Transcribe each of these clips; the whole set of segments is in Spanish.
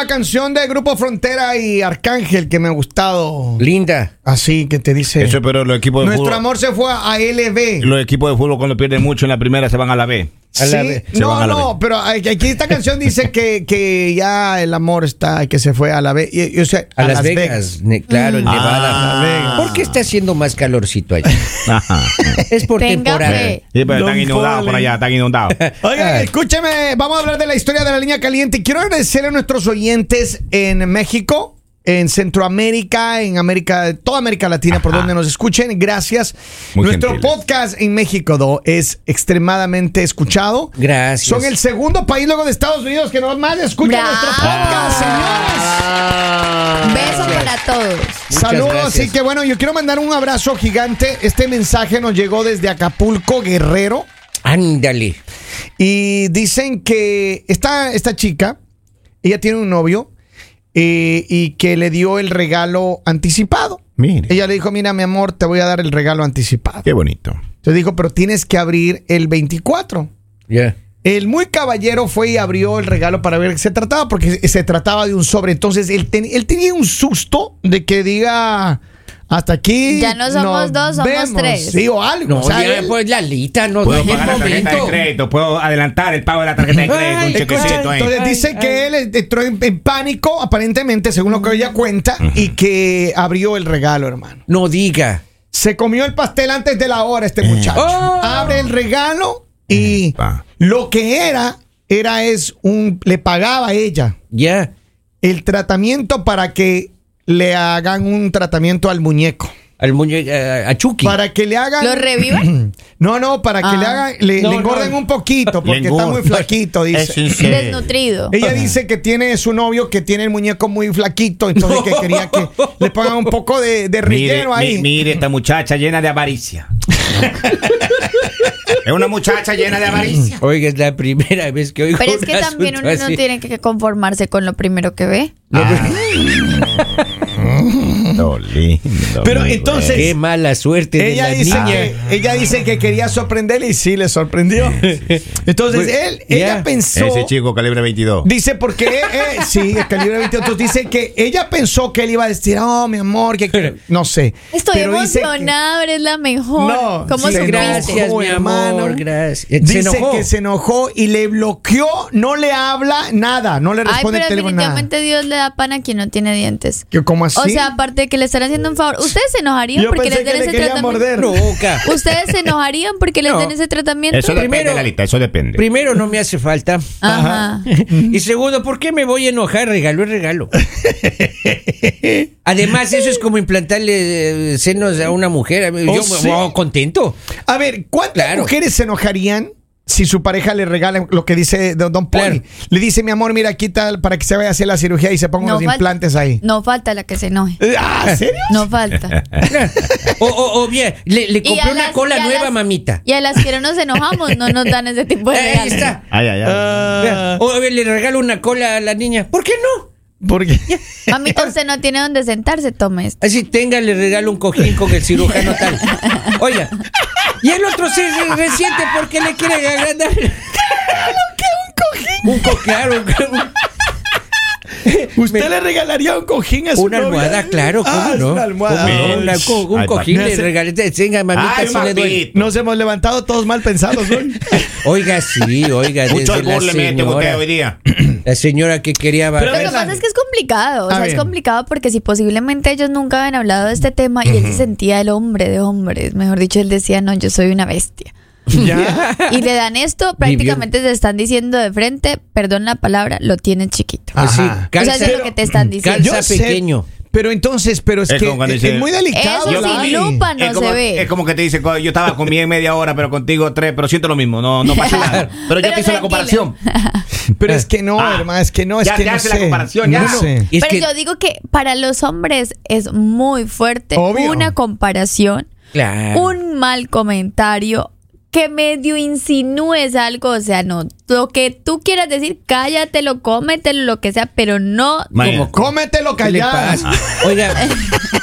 Nueva canción de Grupo Frontera y Arcángel que me ha gustado. Linda. Así que te dice. Eso, pero los equipos de Nuestro fútbol. amor se fue a LB. Los equipos de fútbol cuando pierden mucho en la primera se van a la B. Sí, no, no, pero aquí esta canción dice que, que ya el amor está, que se fue a la y, o sea, A, Las, Vegas. Ne- claro, en Ah, Nevada. Las Vegas. ¿Por qué está haciendo más calorcito allá? Ajá. Es por Tenga temporada. fe. Sí, pero están inundados por allá, están inundados. Oigan, escúcheme, vamos a hablar de la historia de la línea caliente. Quiero agradecer a nuestros oyentes en México, en Centroamérica, en América, toda América Latina, por Ajá. donde nos escuchen. Gracias. Muy Nuestro gentiles. podcast en México, Do, es extremadamente escuchado. Gracias. Son el segundo país luego de Estados Unidos que nos más escucha Bravo. nuestro podcast, señores. Beso gracias. para todos. Muchas Saludos, gracias. así que bueno, yo quiero mandar un abrazo gigante. Este mensaje nos llegó desde Acapulco, Guerrero. Ándale. Y dicen que esta, esta chica, ella tiene un novio eh, y que le dio el regalo anticipado. Mire. Ella le dijo, mira mi amor, te voy a dar el regalo anticipado. Qué bonito. Entonces dijo, pero tienes que abrir el 24. Ya. El muy caballero fue y abrió el regalo para ver qué se trataba, porque se trataba de un sobre. Entonces él, ten- él tenía un susto de que diga, hasta aquí. Ya no somos nos dos, somos vemos". tres. Sí, o algo. No, o sea, ya, pues Lalita, no Puedo pagar la tarjeta de crédito, puedo adelantar el pago de la tarjeta de crédito, un Ay, chequecito Escucha, ahí. entonces Ay, dice ay. que él entró en, en pánico, aparentemente, según lo que ella cuenta, y que abrió el regalo, hermano. No diga. Se comió el pastel antes de la hora este muchacho. Oh. Abre el regalo y lo que era, era es un, le pagaba a ella Ya. el tratamiento para que le hagan un tratamiento al muñeco. Al muñeco, a, a Chucky. Para que le hagan... ¿Lo reviven? No, no, para que Ah. le hagan, le, No, le engorden no. un poquito porque está muy flaquito, dice. Es. Desnutrido. Ella dice que tiene su novio que tiene el muñeco muy flaquito, entonces No. que quería que le pongan un poco de, de Mire, relleno ahí. mi- mire esta muchacha llena de avaricia. es una muchacha llena de avaricia. Oiga, es la primera vez que oigo Pero es que un también uno no tiene que conformarse con lo primero que ve. Lindo, lindo, Pero entonces- Qué mala suerte de ella la dice, niña. que, ella dice que quería sorprenderle y sí le sorprendió. Entonces Pues, él, ella ya. pensó, Ese chico calibre 22. dice porque eh, sí, el calibre 22, entonces dice que ella pensó que él iba a decir, oh mi amor, que, que-". no sé. Estoy Pero emocionada, eres la mejor. No, ¿Cómo sí, supiste? Gracias, enojó, mi hermano. amor, gracias. Se Dice enojó. que se enojó y le bloqueó, no le habla nada, no le Ay, responde pero el teléfono nada. definitivamente Dios le da pan a quien no tiene dientes. ¿Que ¿Cómo así? O sea, aparte de que le están haciendo un favor, ¿ustedes se enojarían Yo porque les den que le ese quería tratamiento? morder. Nunca. ¿Ustedes se enojarían porque les No. den ese tratamiento? Eso depende, Primero- Lalita, eso depende. Primero, no me hace falta. Ajá. Y segundo, ¿por qué me voy a enojar? Regalo es regalo. Además, eso es como implantarle eh, senos a una mujer. Yo Oh, sí. oh, contento. A ver, ¿cuántas Claro. mujeres se enojarían si su pareja le regala lo que dice Don, don Poli? Claro. Le dice, mi amor, mira, quita para que se vaya a hacer la cirugía y se pongan los falta- implantes ahí. No falta la que se enoje. Ah, ¿serio? No falta. O, o- o bien, le, le compré una las- cola nueva, las- mamita. Y a las que no nos enojamos no nos dan ese tipo de Ahí regalos. está. Ay, ay, ay. Ah, O a ver, le regalo una cola a la niña. ¿Por qué no? porque Mamita, usted no tiene donde sentarse, tome esto. Así tenga, le regalo un cojín con el cirujano tal. Oiga. Y el otro se re- resiente porque le quiere agrandar. ¿Qué? ¿Un cojín? Un cojín, claro. un- usted le regalaría un cojín a su Una novia? almohada, claro, ¿cómo Ah, no? Una almohada. ¿Cómo no? Una co- un Ay, cojín papi. le regalé. Tenga, mamita, Ay, si le doy. papito. Nos hemos levantado todos mal pensados hoy. Oiga, sí, oiga. Mucho desde la albur le mete usted señora, hoy día. la señora que quería Pero Lo que pasa es que es complicado, o A sea, es complicado porque si posiblemente ellos nunca habían hablado de este tema y él se sentía el hombre de hombres, mejor dicho, él decía, no, yo soy una bestia. ya. Y le dan esto, prácticamente te están diciendo de frente, perdón la palabra, lo tienes chiquito. O sea, calza, eso es lo que te están diciendo. calza Yo sé, pequeño. Pero entonces, pero es, Es que es, dice- es muy delicado. Eso sin lupa no es como, se ve. Es como que te dice, yo estaba con en media hora, pero contigo tres, pero siento lo mismo, no, no pasa nada. Pero yo Pero te hice la comparación. Pero es que no, Ah. hermano, es que no, es Ya que te no hace la comparación, ya. No sé. Pero que- yo digo que para los hombres es muy fuerte Obvio. una comparación, Claro. un mal comentario que medio insinúes algo, o sea, no, lo que tú quieras decir, cállatelo, cómetelo, lo que sea, pero no Imagina. Cómetelo ¿Qué le callado. pasa? Oiga,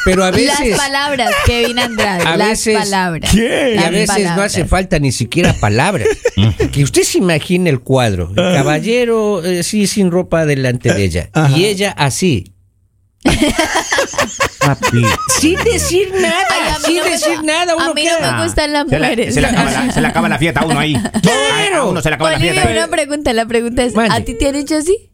pero a veces. las palabras, Kevin Andrade, A las veces- palabras. ¿Qué? Y a veces no palabras. hace falta ni siquiera palabras. que usted se imagine el cuadro. El caballero eh, sí sin ropa delante de ella. Y ella así. Papi. Sin decir nada. a Sin no me- decir nada. Uno a mí queda- no me gustan las Se, mujeres. le, se le acaba la, se le acaba la fiesta a uno ahí. A, a uno se le acaba la Olivia, fiesta. una pregunta, la pregunta es, Mande. ¿a ti te han hecho así?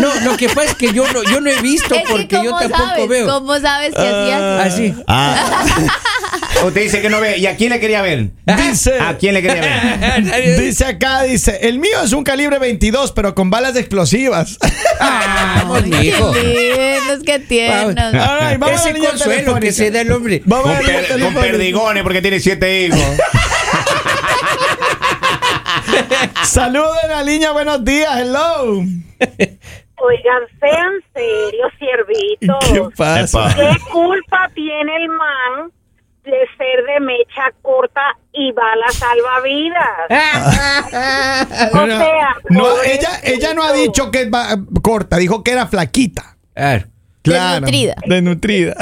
No, lo que pasa es que yo no, yo no he visto Es porque yo ¿cómo tampoco sabes? veo. ¿Cómo sabes que hacías? Así. Ah. Usted dice que no ve. ¿Y a quién le quería ver? Dice, ¿A quién le quería ver? dice acá, dice, el mío es un calibre 22, pero con balas explosivas. Ah, Ay, bonito. qué lindos, qué tiernos. All right, vamos a Ese la línea consuelo que se da el hombre. Vamos a Con, la línea per- con perdigones porque tiene siete hijos. Saludos en la línea, buenos días, hello. Oigan, sean serios, siervitos. ¿Qué pasa? ¿Qué culpa tiene el man de ser de mecha corta y bala salvavidas? O No, sea, no, ella, ella no ha dicho que es corta, dijo que era flaquita. Claro. Desnutrida. Desnutrida.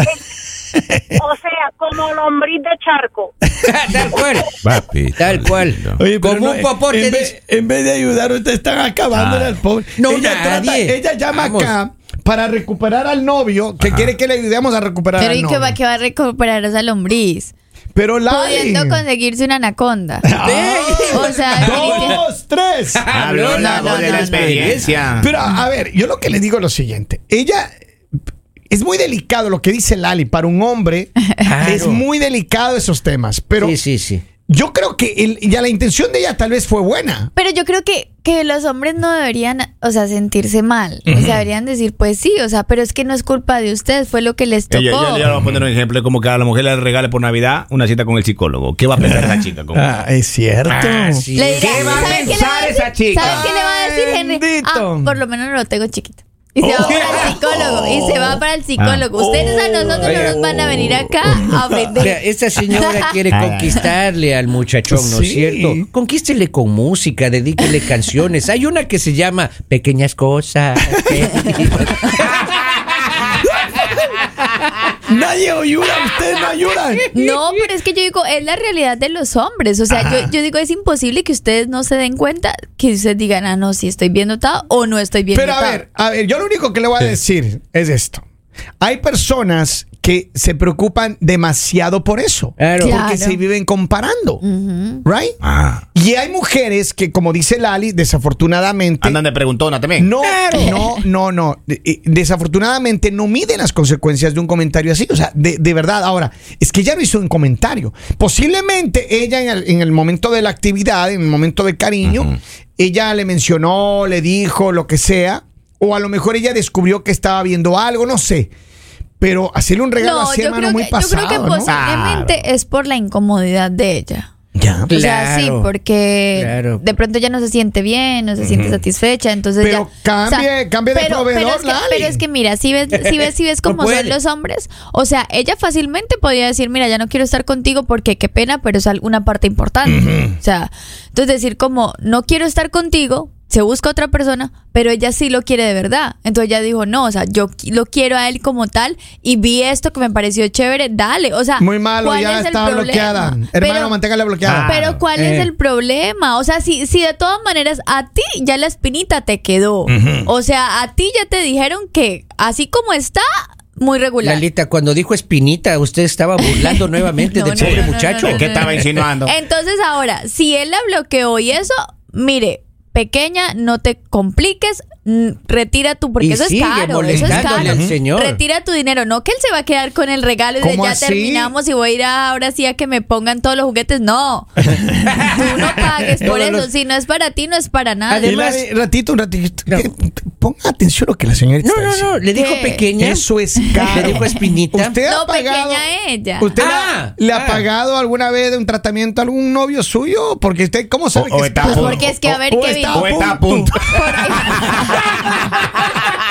O sea, como lombriz de charco. Tal cual. Papi. Tal cual. Oye, pero Como no, un popote en, vez, dice. en vez de ayudar, ustedes están acabándole Ah. al pobre. No, ella, nadie. ella llama Vamos. acá para recuperar al novio, que quiere que le ayudemos a recuperar Pero al ¿y novio. qué va, que va a recuperar esa lombriz? Pero la Pudiendo conseguirse una anaconda. Ah. O sea, Dos, tres. Habló la no, voz de no, la no. experiencia. Pero a ver, yo lo que le digo es lo siguiente. Ella es muy delicado lo que dice Lali para un hombre. Claro. Es muy delicado esos temas. Pero Sí, sí, sí. Yo creo que el- ya la intención de ella tal vez fue buena. Pero yo creo que, que los hombres no deberían, o sea, sentirse mal. O sea, deberían decir, pues sí, o sea, pero es que no es culpa de ustedes, fue lo que les tocó. Ella, le voy a poner un ejemplo. Como que a la mujer le regale por Navidad una cita con el psicólogo. ¿Qué va a pensar esa chica? Ah, es cierto. Ah, sí. Le dirá, ¿Qué va a ¿sabe qué le pensar va esa chica? ¿Sabe qué le va a decir Henry? Ah, por lo menos no lo tengo chiquito. Y se va Oh. para el psicólogo. Y se va para el psicólogo. Ustedes a nosotros no nos van a venir acá a vender. esta señora quiere conquistarle al muchachón, ¿no es Sí. cierto? Conquístele con música, dedíquele canciones. Hay una que se llama Pequeñas Cosas. Nadie ayuda, ustedes no ayudan. No, pero es que yo digo, es la realidad de los hombres. O sea, yo, yo digo, es imposible que ustedes no se den cuenta que ustedes digan, ah, no, si estoy bien notado o no estoy bien Pero a notado. ver, a ver, yo lo único que le voy a decir es esto. Hay personas que se preocupan demasiado por eso. Claro. Porque Claro. se viven comparando. Right? Ah. Y hay mujeres que, como dice Lali, desafortunadamente. Andan de preguntona también. No, no, no, no. De- eh, Desafortunadamente no miden las consecuencias de un comentario así. O sea, de, de verdad. Ahora, es que ella no hizo un comentario. Posiblemente ella en el, en el momento de la actividad, en el momento de cariño, ella le mencionó, le dijo lo que sea. O a lo mejor ella descubrió que estaba viendo algo, no sé. Pero hacerle un regalo No, así, yo hermano, creo, muy que, yo creo pasado. que ¿no? posiblemente es por la incomodidad de ella. Ya. O sea, sí, Claro. porque Claro. de pronto ya no se siente bien, no se siente satisfecha, entonces Pero ya... cambie- cambie de proveedor, pero es, que, pero es que mira, si ves, si ves, si ves cómo son los hombres, o sea, ella fácilmente podría decir, mira, ya no quiero estar contigo porque qué pena, pero es una parte importante. O sea, entonces decir como, no quiero estar contigo, se busca otra persona, pero ella sí lo quiere de verdad. Entonces ella dijo, no, o sea, yo lo quiero a él como tal y vi esto que me pareció chévere, dale. O sea, Muy malo, ¿cuál ya es está bloqueada. Hermano, Pero- manténgala bloqueada. pero ¿cuál eh. es el problema? O sea, si, si de todas maneras a ti ya la espinita te quedó. O sea, a ti ya te dijeron que así como está, muy regular. Lalita, cuando dijo espinita, usted estaba burlando nuevamente No, del no, pobre no, no, muchacho. no, no, ¿Qué estaba insinuando? Entonces ahora, si él la bloqueó y eso, mire, pequeña, no te compliques, retira tu, porque Y eso es caro, eso es caro. al señor. Retira tu dinero, no que él se va a quedar con el regalo y de ¿Cómo ya así? terminamos y voy a ir a- ahora sí a que me pongan todos los juguetes, no. Tú no pagues por eso, los- si no es para ti, no es para nada. Además- ratito, un ratito. Ponga atención a lo que la señorita No, está no, no, diciendo. le dijo ¿Qué? pequeña. Eso es caro. Le dijo espinita. ¿Usted ha No, pagado, pequeña ella. ¿Usted le ha- Ah, le ha ah. pagado alguna vez de un tratamiento a algún novio suyo? Porque usted, ¿cómo sabe O- o que está está a punto. Porque es que, a ver, o Kevin. está O está a punto.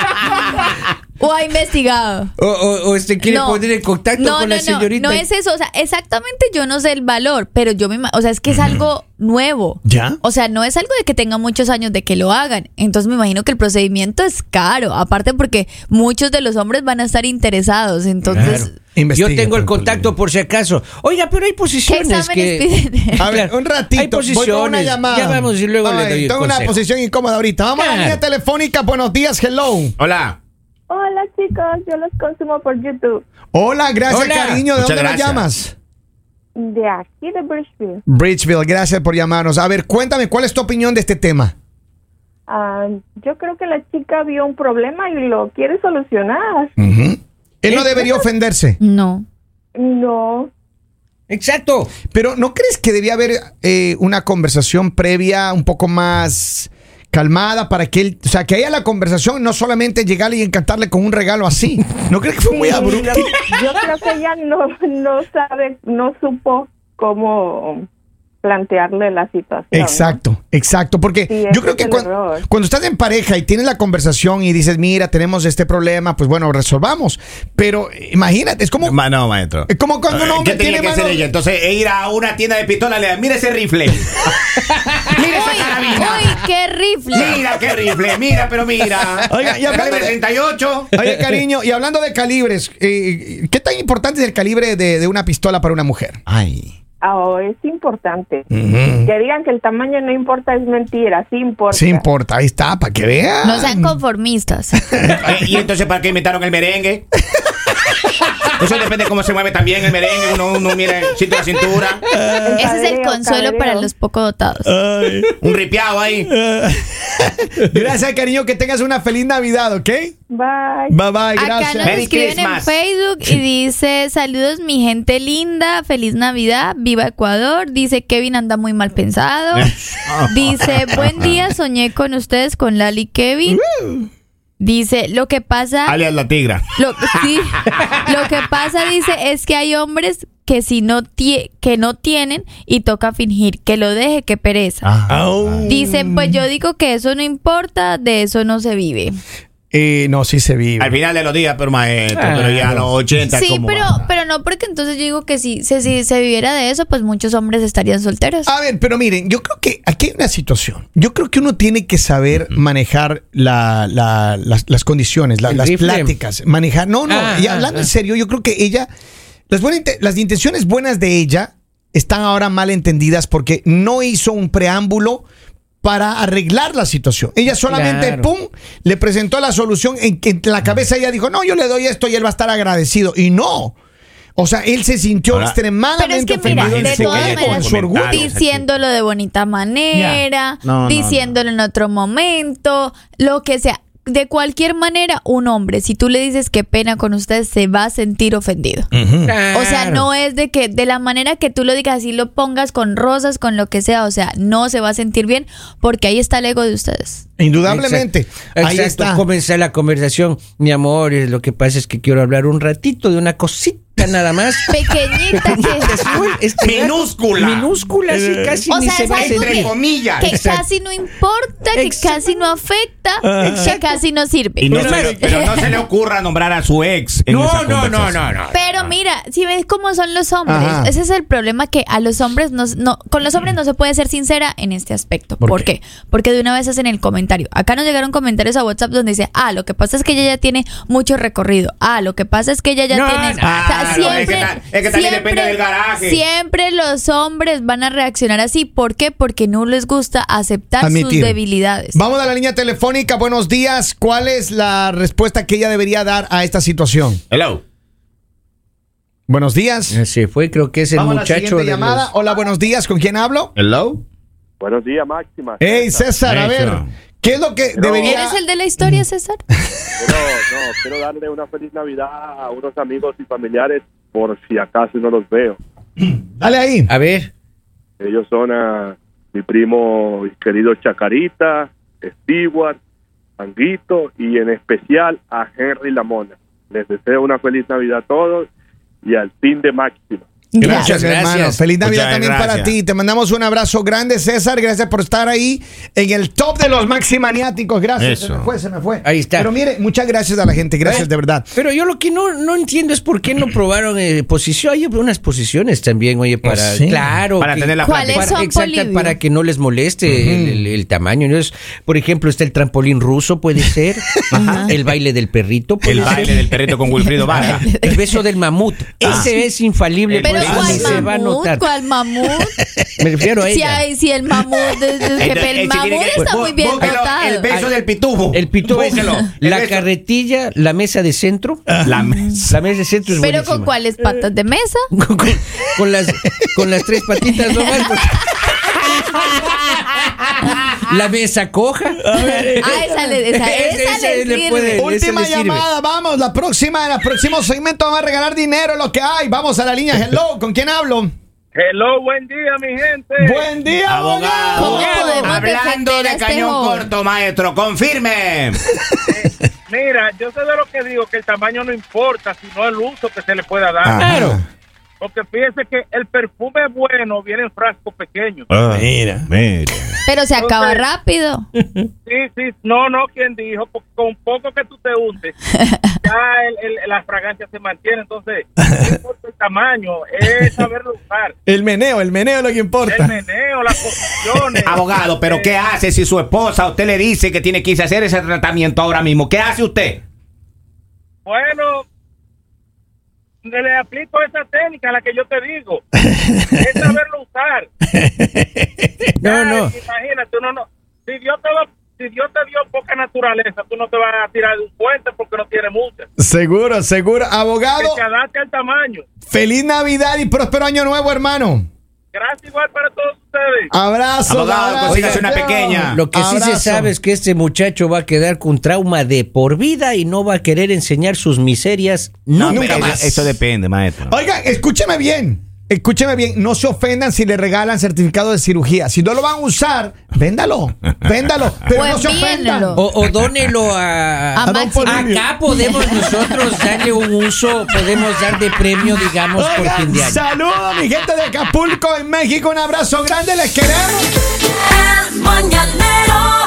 O ha investigado. O, o, o este quiere poner en contacto no, con no, la señorita. No, no es eso. O sea, exactamente yo no sé el valor, pero yo me O sea, es que es algo nuevo. ¿Ya? O sea, no es algo de que tenga muchos años de que lo hagan. Entonces me imagino que el procedimiento es caro. Aparte porque muchos de los hombres van a estar interesados. Entonces. Claro. Investiga, Yo tengo el contacto por si acaso. Oiga, pero hay ¿Qué posiciones que... piden? A ver, Claro, un ratito. hay voy con una posiciones. llamada. Ya vamos y luego le Ay, doy el Tengo una posición incómoda ahorita. Vamos a la Claro. línea telefónica. Buenos días, hello. Hola. Chicos, yo los consumo por YouTube. Hola, gracias, Hola. cariño. ¿De Muchas dónde nos gracias. llamas? De aquí de Bridgeville. Bridgeville, gracias por llamarnos. A ver, cuéntame, ¿cuál es tu opinión de este tema? Ah, yo creo que la chica vio un problema y lo quiere solucionar. Él no debería ofenderse. No. No, Exacto. Pero ¿no crees que debía haber eh, una conversación previa un poco más calmada para que él, o sea, que haya la conversación, no solamente llegarle y encantarle con un regalo así? ¿No crees que fue muy abrupto? yo, yo creo que ella no, no sabe, no supo cómo plantearle la situación. ¿no? Exacto, exacto, porque Sí, yo creo que cuando, estás en pareja y tienes la conversación y dices, mira, tenemos este problema, pues bueno, resolvamos. Pero imagínate, es como, Ma- no, maestro. es como cuando un Eh, hombre ¿Qué tenía tiene que hacer ella? Entonces, e ir a una tienda de pistola y le da, mira ese rifle. mira esa Uy, carabina. uy, qué rifle. Mira qué rifle, mira, pero mira. Oiga, y hablando Calibre de- 38. Oye, cariño, y hablando de calibres, eh, ¿qué tan importante es el calibre de, de una pistola para una mujer? Ay. Oh, es importante. Que digan que el tamaño no importa es mentira, sí importa. Sí importa, ahí está, para que vean. No sean conformistas. Eh, ¿Y entonces para qué inventaron el merengue? Eso depende de cómo se mueve también el merengue. Uno, uno mira cintura a cintura. Ese es el consuelo para los poco dotados. Un ripiado ahí. Gracias, cariño, que tengas una feliz Navidad, ¿ok? Bye. Bye bye, Acá gracias. nos Merry escriben en. Facebook y dice, saludos mi gente linda, feliz Navidad, viva Ecuador. Dice, Kevin anda muy mal pensado. Dice, buen día, soñé con ustedes, con Lali y Kevin. Dice, lo que pasa... Alias la tigra. Lo, sí, lo que pasa, dice, es que hay hombres que si no tie- que no tienen y toca fingir que lo deje, que pereza. Au. Dice, pues yo digo que eso no importa, de eso no se vive. Eh, no, sí se vive. Al final de los días, pero maestro, Claro. pero ya a los 80. Sí, ¿cómo pero, pero no porque entonces yo digo que si, si, si se viviera de eso, pues muchos hombres estarían solteros. A ver, pero miren, yo creo que aquí hay una situación. Yo creo que uno tiene que saber manejar la- la- las, las condiciones, la- las rifle. pláticas. Manejar. No, no. Ah, y ah, hablando ah. en serio, yo creo que ella. Las, buenas las intenciones buenas de ella están ahora mal entendidas porque no hizo un preámbulo para arreglar la situación. Ella solamente, Claro. pum, le presentó la solución en que en la cabeza ella dijo, no, yo le doy esto y él va a estar agradecido. Y no. O sea, él se sintió Ahora- extremadamente Pero es que mira, ofendido en de su todas ego, en maneras, su orgullo. comentarios. diciéndolo de bonita manera, No, no, diciéndolo en otro momento, lo que sea. De cualquier manera, un hombre, si tú le dices qué pena con usted, se va a sentir ofendido. O sea, no es de que de la manera que tú lo digas, así lo pongas con rosas, con lo que sea, o sea, no se va a sentir bien porque ahí está el ego de ustedes. Indudablemente. Exacto. Ahí Exacto. está. Comenzar la conversación. Mi amor, lo que pasa es que quiero hablar un ratito de una cosita nada más. Pequeñita que... Este, Minúscula. Minúscula, sí, casi O ni sea, se es ve. algo Entre que, comillas. que Exacto. casi no importa, que Exacto. casi no afecta, que casi no sirve. Y no Pero- se le- pero no se le ocurra nombrar a su ex. en No, esa no, no, no, no. Pero mira, si ves cómo son los hombres, Ajá. ese es el problema que a los hombres no, no- con los hombres no se puede ser sincera en este aspecto. ¿Por ¿Por, qué? qué? Porque de una vez hacen el comentario. Acá nos llegaron comentarios a WhatsApp donde dice, ah, lo que pasa es que ella ya tiene mucho recorrido. Ah, lo que pasa es que ella ya No, tiene. no, o sea, claro, es siempre, que es que también depende del garaje. Siempre los hombres van a reaccionar así. ¿Por qué? Porque no les gusta aceptar Admitir. sus debilidades. Vamos a la línea telefónica. Buenos días. ¿Cuál es la respuesta que ella debería dar a esta situación? Hello. Buenos días. Se fue, creo que es el Vamos a la muchacho de llamada. los- Hola, buenos días. ¿Con quién hablo? Hello. Buenos días, Máxima. Hey, César, a ver. ¿Qué es lo que debería ¿Eres el de la historia, César? Quiero, no, quiero darle una feliz Navidad a unos amigos y familiares por si acaso no los veo. Dale ahí. A ver. Ellos son a mi primo y querido Chacarita, Stewart, Anguito y en especial a Henry Lamona. Les deseo una feliz Navidad a todos y al fin de Máxima. Gracias, Gracias. hermano. Feliz Navidad Muchas también para ti. Te mandamos un abrazo grande, César. Gracias por estar ahí en el top de los maximaniáticos. Gracias. Se me fue, se me fue. Ahí está. Pero mire, muchas gracias a la gente. Gracias, de verdad. Pero yo lo que no, no entiendo es por qué no probaron eh, posición. Hay unas posiciones también, oye, para. ¿Oh, sí? Claro. Para que- tener la ¿Cuáles para, son, para que no les moleste el, el- el tamaño. Entonces, por ejemplo, está el trampolín ruso, puede ser. El baile del perrito. El ser. baile del perrito con Wilfrido Vargas. El beso del mamut. Ese es infalible. Pero pues, ¿cuál se va a mamut? notar. ¿Cuál mamut? Me refiero a Si, ella. hay, si el mamut, el mamut que- está bú- muy bien búsquelo, dotado. El beso del pitufo. El. El la beso- carretilla, la mesa de centro. La mesa. La mesa de centro es Pero buenísima. con cuáles patas de mesa. con, con- con las, con las tres patitas nomás. porque- La mesa coja. Ah, esa le, esa, Ese- esa ese le le sirve. puede- ese Última le sirve. llamada, vamos. La próxima, en el próximo segmento vamos a regalar dinero, lo que hay. Vamos a la línea. Hello, ¿con quién hablo? Hello, buen día, mi gente. Buen día, Abogado. ¿Cómo podemos Hablando de este cañón corto, maestro, confirme. Mira, yo sé de lo que digo, que el tamaño no importa, sino el uso que se le pueda dar. Claro. Porque fíjese que el perfume bueno viene en frascos pequeños. Mira. Mira. Pero se acaba Entonces- rápido. Sí, sí, no, no, quien dijo, con poco que tú te untes, ya el, el- la fragancia se mantiene. Entonces, no importa el tamaño, es saberlo usar. El meneo, el meneo es lo que El importa. meneo, las posiciones. Abogado, pero ¿qué hace si su esposa a usted le dice que tiene que irse a hacer ese tratamiento ahora mismo? ¿Qué hace usted? Bueno, le, aplico esa técnica, la que yo te digo. es saberlo usar. No, Ay, no. Imagínate, uno no. Si Dios te va- si Dios te dio poca naturaleza, tú no te vas a tirar de un puente porque no tiene mucha. Seguro, seguro. Que Abogado, se adapte al tamaño. feliz Navidad y próspero año nuevo, hermano. Gracias igual para todos ustedes. Abrazo. Abogado, consígase una pequeña. Lo que sí se Abrazo. sabe es que este muchacho va a quedar con trauma de por vida y no va a querer enseñar sus miserias nunca nunca más. Eso depende, maestro. Oigan, escúcheme bien. Escúcheme bien, no se ofendan si le regalan certificado de cirugía. Si no lo van a usar, véndalo, véndalo, pero no se ofendan. O, dónelo a, a, Acá podemos nosotros darle un uso, podemos dar de premio, digamos, Oigan, por fin de. Saludos, mi gente de Acapulco, en México. Un abrazo grande, les queremos. El mañanero.